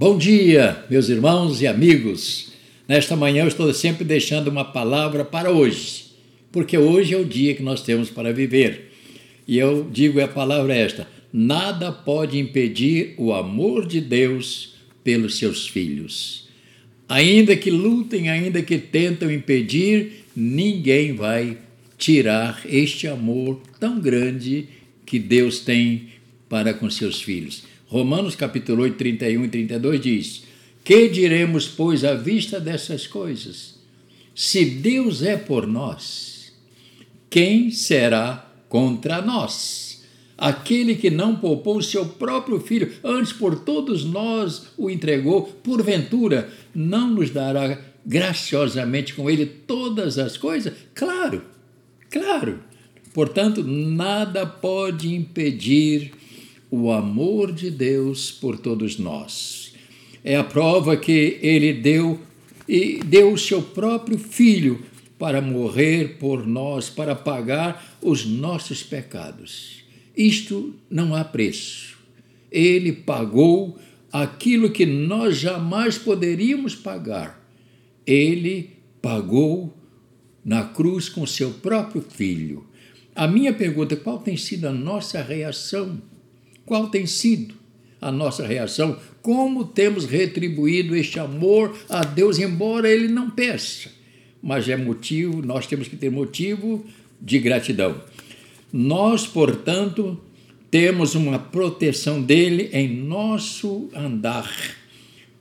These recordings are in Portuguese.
Bom dia, meus irmãos e amigos. Nesta manhã eu estou sempre deixando uma palavra para hoje, porque hoje é o dia que nós temos para viver. E eu digo a palavra é esta: nada pode impedir o amor de Deus pelos seus filhos. Ainda que lutem, ainda que tentam impedir, ninguém vai tirar este amor tão grande que Deus tem para com seus filhos. Romanos capítulo 8, 31 e 32 diz: Que diremos, pois, à vista dessas coisas? Se Deus é por nós, quem será contra nós? Aquele que não poupou seu próprio filho, antes por todos nós o entregou, porventura não nos dará graciosamente com ele todas as coisas? Claro, claro. Portanto, nada pode impedir o amor de Deus por todos nós. É a prova que ele deu e deu o seu próprio filho para morrer por nós, para pagar os nossos pecados. Isto não há preço. Ele pagou aquilo que nós jamais poderíamos pagar. Ele pagou na cruz com seu próprio filho. A minha pergunta: qual tem sido a nossa reação? Qual tem sido a nossa reação? Como temos retribuído este amor a Deus, embora Ele não peça? Mas é motivo, nós temos que ter motivo de gratidão. Nós, portanto, temos uma proteção dele em nosso andar,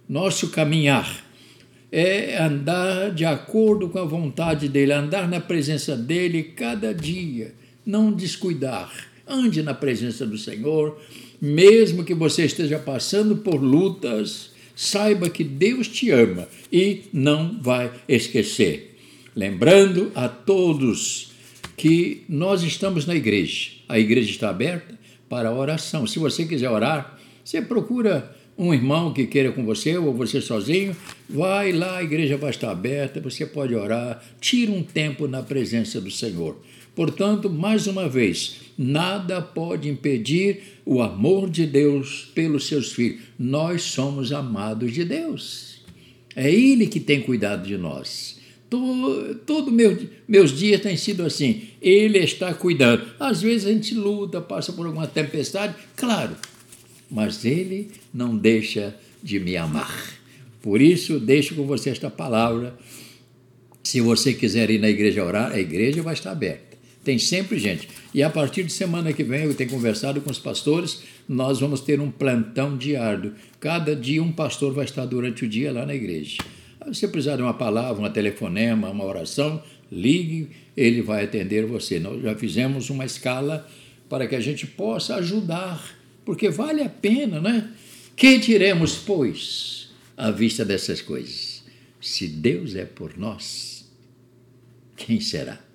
nosso caminhar. É andar de acordo com a vontade dele, andar na presença dele cada dia, não descuidar Ande na presença do Senhor, mesmo que você esteja passando por lutas, saiba que Deus te ama e não vai esquecer. Lembrando a todos que nós estamos na igreja. A igreja está aberta para oração. Se você quiser orar, você procura um irmão que queira com você ou você sozinho, vai lá, a igreja vai estar aberta, você pode orar, tira um tempo na presença do Senhor. Portanto, mais uma vez, nada pode impedir o amor de Deus pelos seus filhos. Nós somos amados de Deus. É Ele que tem cuidado de nós. Todo, todo meu, meus dias têm sido assim. Ele está cuidando. Às vezes a gente luta, passa por alguma tempestade, claro, mas Ele não deixa de me amar. Por isso, deixo com você esta palavra. Se você quiser ir na igreja orar, a igreja vai estar aberta. Tem sempre gente. E a partir de semana que vem, eu tenho conversado com os pastores, nós vamos ter um plantão diário. Cada dia um pastor vai estar durante o dia lá na igreja. Se você precisar de uma palavra, um telefonema, uma oração, ligue, ele vai atender você. Nós já fizemos uma escala para que a gente possa ajudar, porque vale a pena, né? Que diremos, pois, à vista dessas coisas? Se Deus é por nós, quem será?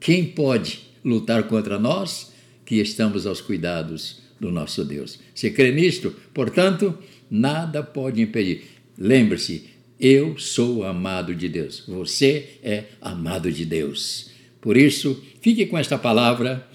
Quem pode lutar contra nós que estamos aos cuidados do nosso Deus? Você crê nisto? Portanto, nada pode impedir. Lembre-se, eu sou amado de Deus. Você é amado de Deus. Por isso, fique com esta palavra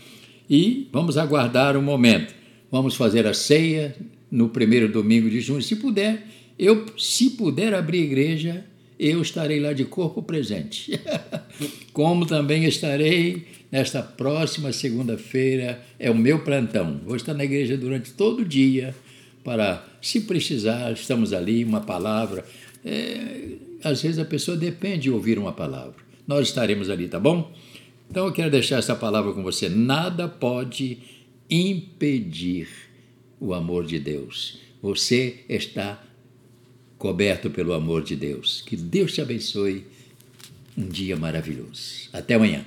e vamos aguardar um momento. Vamos fazer a ceia no primeiro domingo de junho, se puder. Eu, se puder abrir igreja, eu estarei lá de corpo presente. Como também estarei nesta próxima segunda-feira, é o meu plantão. Vou estar na igreja durante todo o dia para, se precisar, estamos ali, uma palavra. É, às vezes a pessoa depende de ouvir uma palavra. Nós estaremos ali, tá bom? Então eu quero deixar essa palavra com você. Nada pode impedir o amor de Deus. Você está coberto pelo amor de Deus. Que Deus te abençoe. Um dia maravilhoso. Até amanhã.